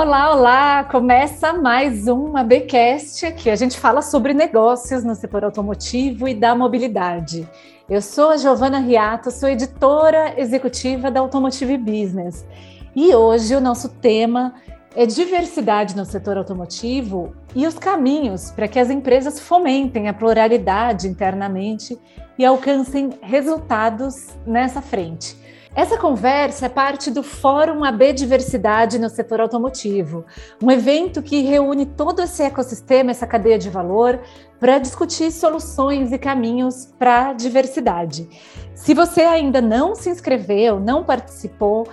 Olá, olá! Começa mais uma Bcast aqui. A gente fala sobre negócios no setor automotivo e da mobilidade. Eu sou a Giovana Riato, sou editora executiva da Automotive Business. E hoje o nosso tema é diversidade no setor automotivo e os caminhos para que as empresas fomentem a pluralidade internamente e alcancem resultados nessa frente. Essa conversa é parte do Fórum AB Diversidade no setor automotivo, um evento que reúne todo esse ecossistema, essa cadeia de valor, para discutir soluções e caminhos para a diversidade. Se você ainda não se inscreveu, não participou,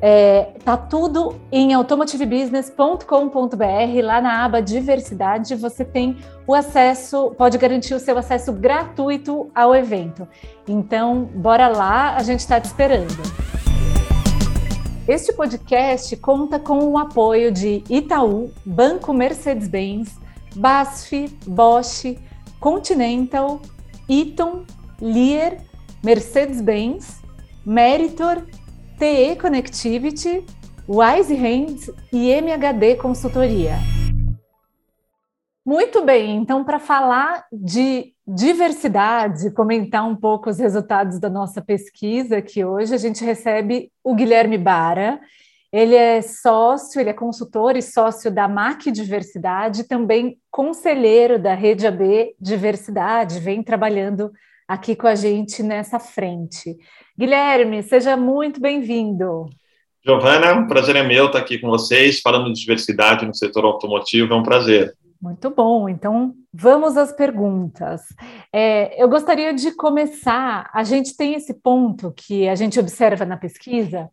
é, tá tudo em automotivebusiness.com.br, lá na aba diversidade, você tem o acesso, pode garantir o seu acesso gratuito ao evento. Então, bora lá, a gente está te esperando. Este podcast conta com o apoio de Itaú, Banco Mercedes-Benz, BASF, Bosch, Continental, Eaton, Lear, Mercedes-Benz, Meritor TE Connectivity, Wise Hands e MHD Consultoria. Muito bem, então, para falar de diversidade, comentar um pouco os resultados da nossa pesquisa aqui hoje, a gente recebe o Guilherme Bara. Ele é sócio, ele é consultor e sócio da MAC Diversidade, também conselheiro da Rede AB Diversidade, vem trabalhando aqui com a gente nessa frente. Guilherme, seja muito bem-vindo. Giovana, o prazer é meu estar aqui com vocês, falando de diversidade no setor automotivo, é um prazer. Muito bom, então vamos às perguntas. É, eu gostaria de começar. A gente tem esse ponto que a gente observa na pesquisa,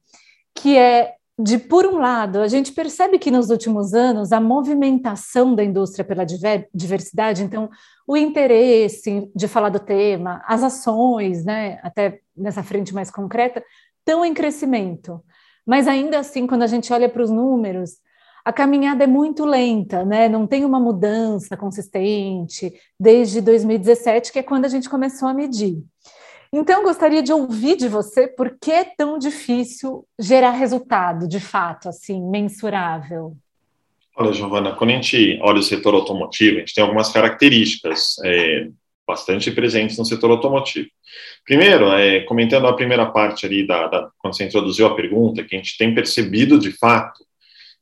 que é de, por um lado, a gente percebe que nos últimos anos a movimentação da indústria pela diversidade, então o interesse de falar do tema, as ações, né, até nessa frente mais concreta, estão em crescimento. Mas ainda assim, quando a gente olha para os números, a caminhada é muito lenta, né? Não tem uma mudança consistente desde 2017, que é quando a gente começou a medir. Então, gostaria de ouvir de você por que é tão difícil gerar resultado, de fato, assim, mensurável. Olha, Giovana, quando a gente olha o setor automotivo, a gente tem algumas características é, bastante presentes no setor automotivo. Primeiro, é, comentando a primeira parte ali, da, da, quando você introduziu a pergunta, que a gente tem percebido de fato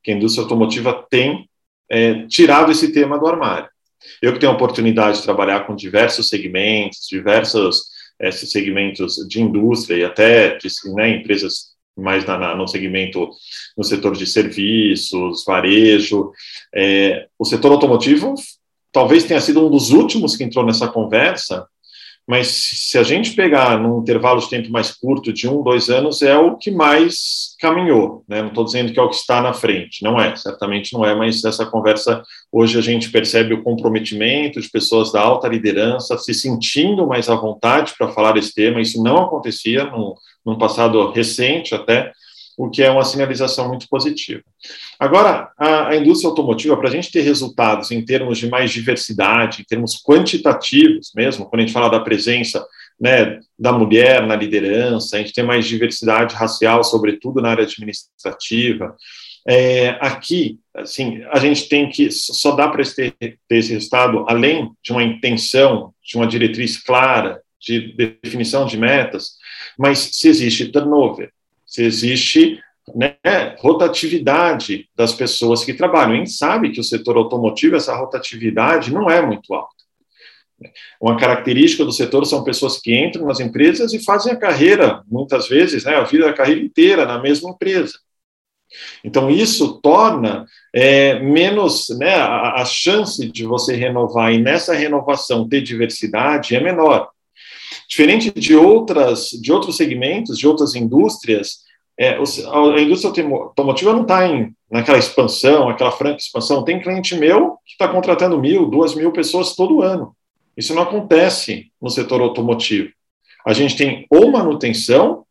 que a indústria automotiva tem é, tirado esse tema do armário. Eu que tenho a oportunidade de trabalhar com diversos segmentos, diversos esses segmentos de indústria e até de né, empresas mais na, na, no segmento, no setor de serviços, varejo. É, o setor automotivo talvez tenha sido um dos últimos que entrou nessa conversa, mas se a gente pegar num intervalo de tempo mais curto, de um, dois anos, é o que mais caminhou. Né? Não estou dizendo que é o que está na frente, não é, certamente não é, mas essa conversa, hoje a gente percebe o comprometimento de pessoas da alta liderança se sentindo mais à vontade para falar esse tema, isso não acontecia num, num passado recente até, o que é uma sinalização muito positiva. Agora, a, a indústria automotiva, para a gente ter resultados em termos de mais diversidade, em termos quantitativos mesmo, quando a gente fala da presença né, da mulher na liderança, a gente tem mais diversidade racial, sobretudo na área administrativa. É, aqui, assim, a gente tem que só dá para ter, ter esse resultado além de uma intenção, de uma diretriz clara, de definição de metas, mas se existe turnover, se existe né, rotatividade das pessoas que trabalham. A gente sabe que o setor automotivo, essa rotatividade não é muito alta. Uma característica do setor são pessoas que entram nas empresas e fazem a carreira, muitas vezes, né, a vida a carreira inteira na mesma empresa. Então, isso torna é, menos, né, a, a, chance de você renovar e nessa renovação ter diversidade é menor. Diferente de outras, de outros segmentos, de outras indústrias, é, a indústria automotiva não está naquela expansão, aquela franca expansão. Tem cliente meu que está contratando mil, duas mil pessoas todo ano. Isso não acontece no setor automotivo. A gente tem ou manutenção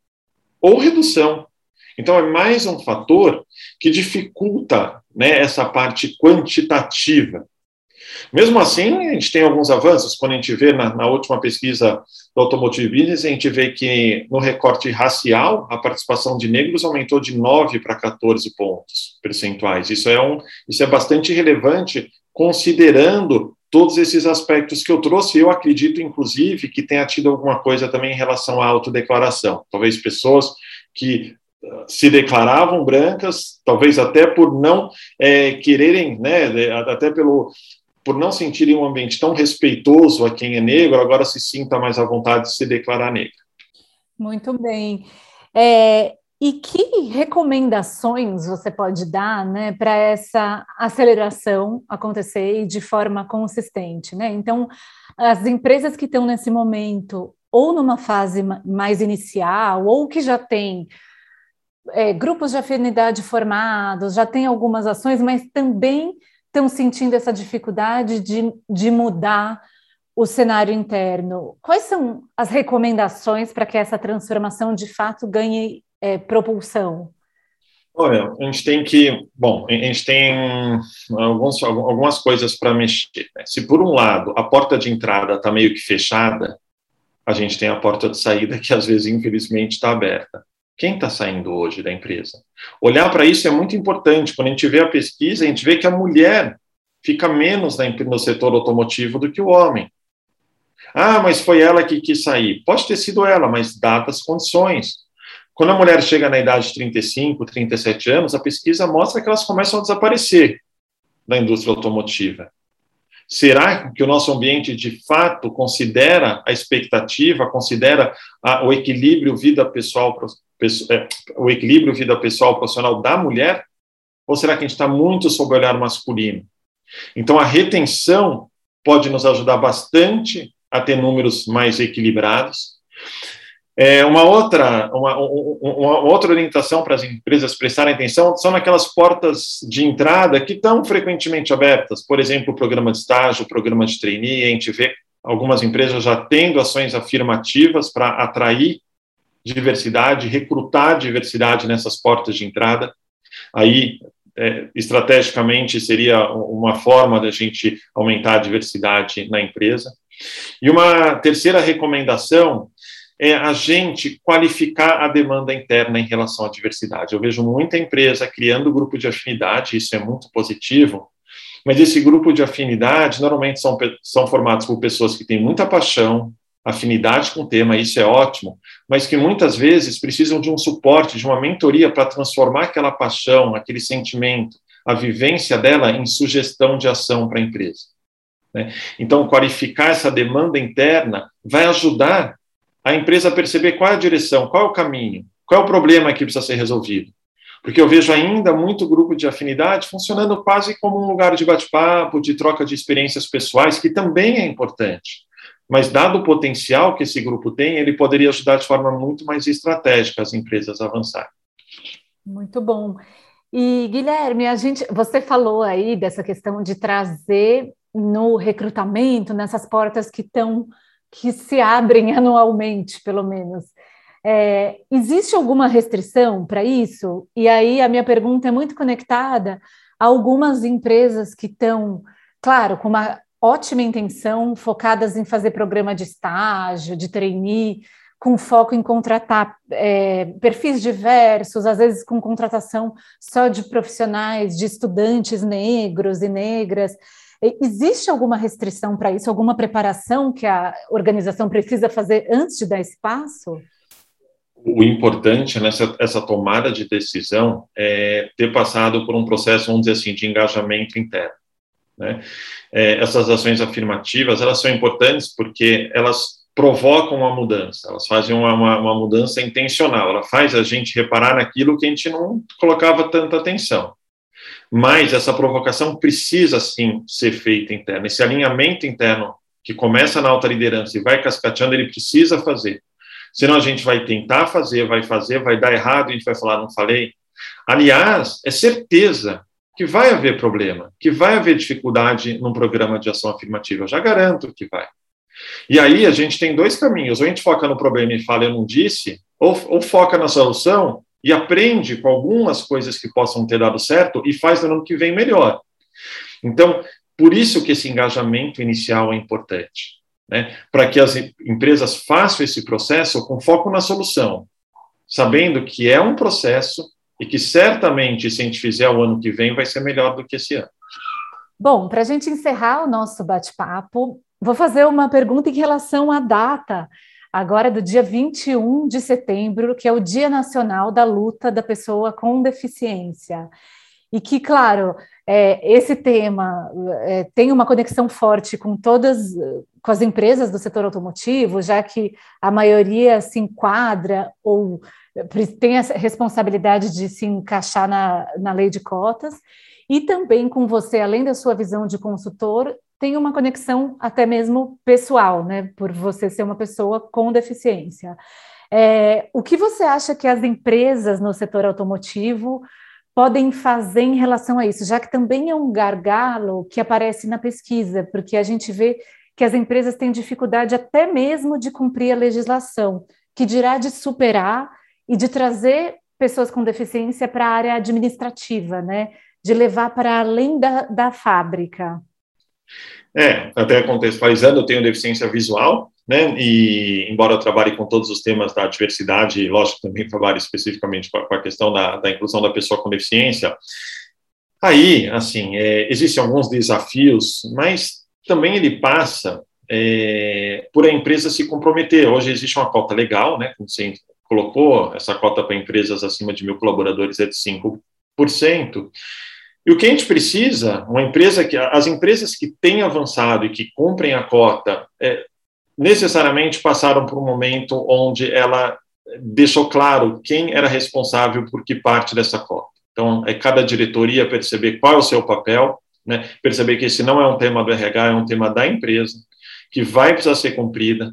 ou redução. Então, é mais um fator que dificulta né, essa parte quantitativa. Mesmo assim, a gente tem alguns avanços. Quando a gente vê na, na, última pesquisa do Automotive Business, a gente vê que no recorte racial, a participação de negros aumentou de 9 para 14 pontos percentuais. Isso é, um, isso é bastante relevante, considerando todos esses aspectos que eu trouxe. Eu acredito, inclusive, que tenha tido alguma coisa também em relação à autodeclaração. Talvez pessoas que se declaravam brancas, talvez até por não é, quererem, né, até pelo por não sentirem um ambiente tão respeitoso a quem é negro, agora se sinta mais à vontade de se declarar negra. Muito bem. É, e que recomendações você pode dar né, para essa aceleração acontecer de forma consistente? Né? Então, as empresas que estão nesse momento, ou numa fase mais inicial, ou que já têm é, grupos de afinidade formados, já tem algumas ações, mas também estão sentindo essa dificuldade de, de mudar o cenário interno. Quais são as recomendações para que essa transformação de fato ganhe é, propulsão? Olha, a gente tem que, bom, a gente tem alguns, algumas coisas para mexer. Né? Se por um lado a porta de entrada está meio que fechada, a gente tem a porta de saída que às vezes infelizmente está aberta. Quem está saindo hoje da empresa? Olhar para isso é muito importante. Quando a gente vê a pesquisa, a gente vê que a mulher fica menos no setor automotivo do que o homem. Ah, mas foi ela que quis sair. Pode ter sido ela, mas dadas as condições. Quando a mulher chega na idade de 35, 37 anos, a pesquisa mostra que elas começam a desaparecer da indústria automotiva. Será que o nosso ambiente de fato considera a expectativa, considera a, o equilíbrio vida pessoal é, o equilíbrio vida pessoal profissional da mulher? Ou será que a gente está muito sob o olhar masculino? Então, a retenção pode nos ajudar bastante a ter números mais equilibrados. É, uma, outra, uma, uma, outra orientação para as empresas prestarem atenção são naquelas portas de entrada que estão frequentemente abertas, por exemplo, o programa de estágio, o programa de trainee, a gente vê algumas empresas já tendo ações afirmativas para atrair diversidade, recrutar diversidade nessas portas de entrada. Aí, é, estrategicamente, seria uma forma da gente aumentar a diversidade na empresa. E uma terceira recomendação é a gente qualificar a demanda interna em relação à diversidade. Eu vejo muita empresa criando grupo de afinidade, isso é muito positivo, mas esse grupo de afinidade normalmente são, são formados por pessoas que têm muita paixão, afinidade com o tema, isso é ótimo, mas que muitas vezes precisam de um suporte, de uma mentoria para transformar aquela paixão, aquele sentimento, a vivência dela em sugestão de ação para a empresa. Né? Então, qualificar essa demanda interna vai ajudar a empresa perceber qual é a direção, qual é o caminho, qual é o problema que precisa ser resolvido. Porque eu vejo ainda muito grupo de afinidade funcionando quase como um lugar de bate-papo, de troca de experiências pessoais, que também é importante mas dado o potencial que esse grupo tem, ele poderia ajudar de forma muito mais estratégica as empresas a avançar. Muito bom. E Guilherme, a gente, você falou aí dessa questão de trazer no recrutamento, nessas portas que estão que se abrem anualmente, pelo menos. É, existe alguma restrição para isso? E aí a minha pergunta é muito conectada a algumas empresas que estão, claro, com uma ótima intenção, focadas em fazer programa de estágio, de trainee, com foco em contratar é, perfis diversos, às vezes com contratação só de profissionais, de estudantes negros e negras. Existe alguma restrição para isso, alguma preparação que a organização precisa fazer antes de dar espaço? O importante nessa essa tomada de decisão é ter passado por um processo, vamos dizer assim, de engajamento interno. Né? É, essas ações afirmativas, elas são importantes porque elas provocam uma mudança, elas fazem uma, uma, uma, mudança intencional, ela faz a gente reparar naquilo que a gente não colocava tanta atenção. Mas essa provocação precisa, sim, ser feita interna. Esse alinhamento interno que começa na alta liderança e vai cascateando, ele precisa fazer. Senão a gente vai tentar fazer, vai fazer, vai dar errado, e a gente vai falar, não falei. Aliás, é certeza que vai haver problema, que vai haver dificuldade num programa de ação afirmativa. Eu já garanto que vai. E aí a gente tem dois caminhos: ou a gente foca no problema e fala, eu não disse, ou, ou foca na solução e aprende com algumas coisas que possam ter dado certo e faz no ano que vem melhor. Então, Por isso que esse engajamento inicial é importante, né? Para que as empresas façam esse processo com foco na solução, sabendo que é um processo e que certamente, se a gente fizer o ano que vem, vai ser melhor do que esse ano. Bom, para a gente encerrar o nosso bate-papo, vou fazer uma pergunta em relação à data, agora do dia 21 de setembro, que é o Dia Nacional da Luta da Pessoa com Deficiência. E que, claro, é, esse tema é, tem uma conexão forte com todas, com as empresas do setor automotivo, já que a maioria se enquadra ou tem a responsabilidade de se encaixar na, na lei de cotas, e também com você, além da sua visão de consultor, tem uma conexão até mesmo pessoal, né? Por você ser uma pessoa com deficiência. É, o que você acha que as empresas no setor automotivo podem fazer em relação a isso, já que também é um gargalo que aparece na pesquisa, porque a gente vê que as empresas têm dificuldade até mesmo de cumprir a legislação, que dirá de superar e de trazer pessoas com deficiência para a área administrativa, né? De levar para além da, da fábrica. É, até contextualizando, eu tenho deficiência visual, né? E embora eu trabalhe com todos os temas da diversidade, lógico, também trabalho especificamente com a questão da, da inclusão da pessoa com deficiência. Aí, assim, é, existem alguns desafios, mas também ele passa é, por a empresa se comprometer. Hoje existe uma cota legal, né? Como você colocou, essa cota para empresas acima de mil colaboradores é de 5%. E o que a gente precisa, uma empresa que as empresas que têm avançado e que cumprem a cota, é, necessariamente passaram por um momento onde ela deixou claro quem era responsável por que parte dessa cota. Então, é cada diretoria perceber qual é o seu papel, né, perceber que esse não é um tema do RH, é um tema da empresa, que vai precisar ser cumprida,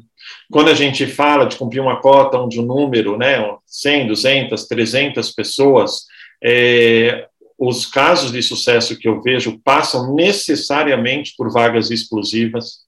quando a gente fala de cumprir uma cota onde o número, né, 100, 200, 300 pessoas, é, os casos de sucesso que eu vejo passam necessariamente por vagas exclusivas.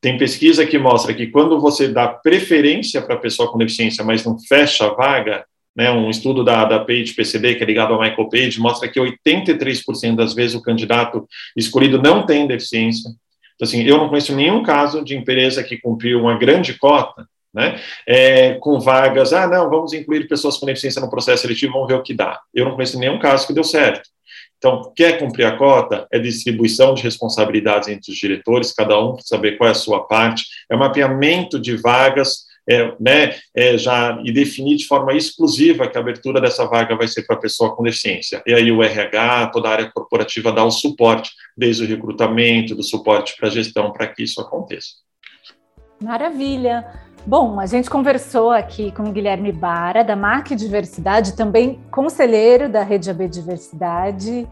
Tem pesquisa que mostra que quando você dá preferência para a pessoa com deficiência, mas não fecha a vaga, né, um estudo da, da Page PCD, que é ligado ao Michael Page, mostra que 83% das vezes o candidato escolhido não tem deficiência. Então, assim, eu não conheço nenhum caso de empresa que cumpriu uma grande cota, né, é, com vagas, ah, não, vamos incluir pessoas com deficiência no processo seletivo, vamos ver o que dá. Eu não conheço nenhum caso que deu certo. Então, quer cumprir a cota? É distribuição de responsabilidades entre os diretores, cada um saber qual é a sua parte, é mapeamento de vagas é, né, é, já e definir de forma exclusiva que a abertura dessa vaga vai ser para pessoa com deficiência. E aí o RH, toda a área corporativa dá o suporte, desde o recrutamento, do suporte para a gestão, para que isso aconteça. Maravilha! Bom, a gente conversou aqui com o Guilherme Bara, da MAC Diversidade, também conselheiro da Rede AB Diversidade.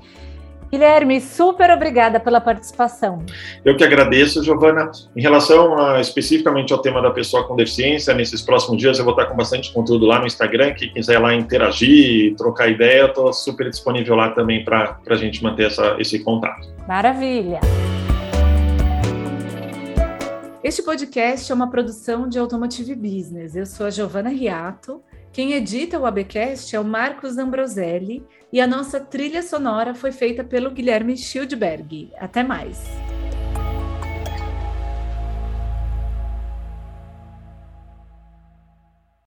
Guilherme, super obrigada pela participação. Eu que agradeço, Giovana. Em relação a, especificamente ao tema da pessoa com deficiência, nesses próximos dias eu vou estar com bastante conteúdo lá no Instagram. Quem quiser lá interagir, trocar ideia, eu estou super disponível lá também para a gente manter essa, esse contato. Maravilha! Este podcast é uma produção de Automotive Business. Eu sou a Giovana Riato. Quem edita o ABcast é o Marcos Ambroselli e a nossa trilha sonora foi feita pelo Guilherme Schildberg. Até mais!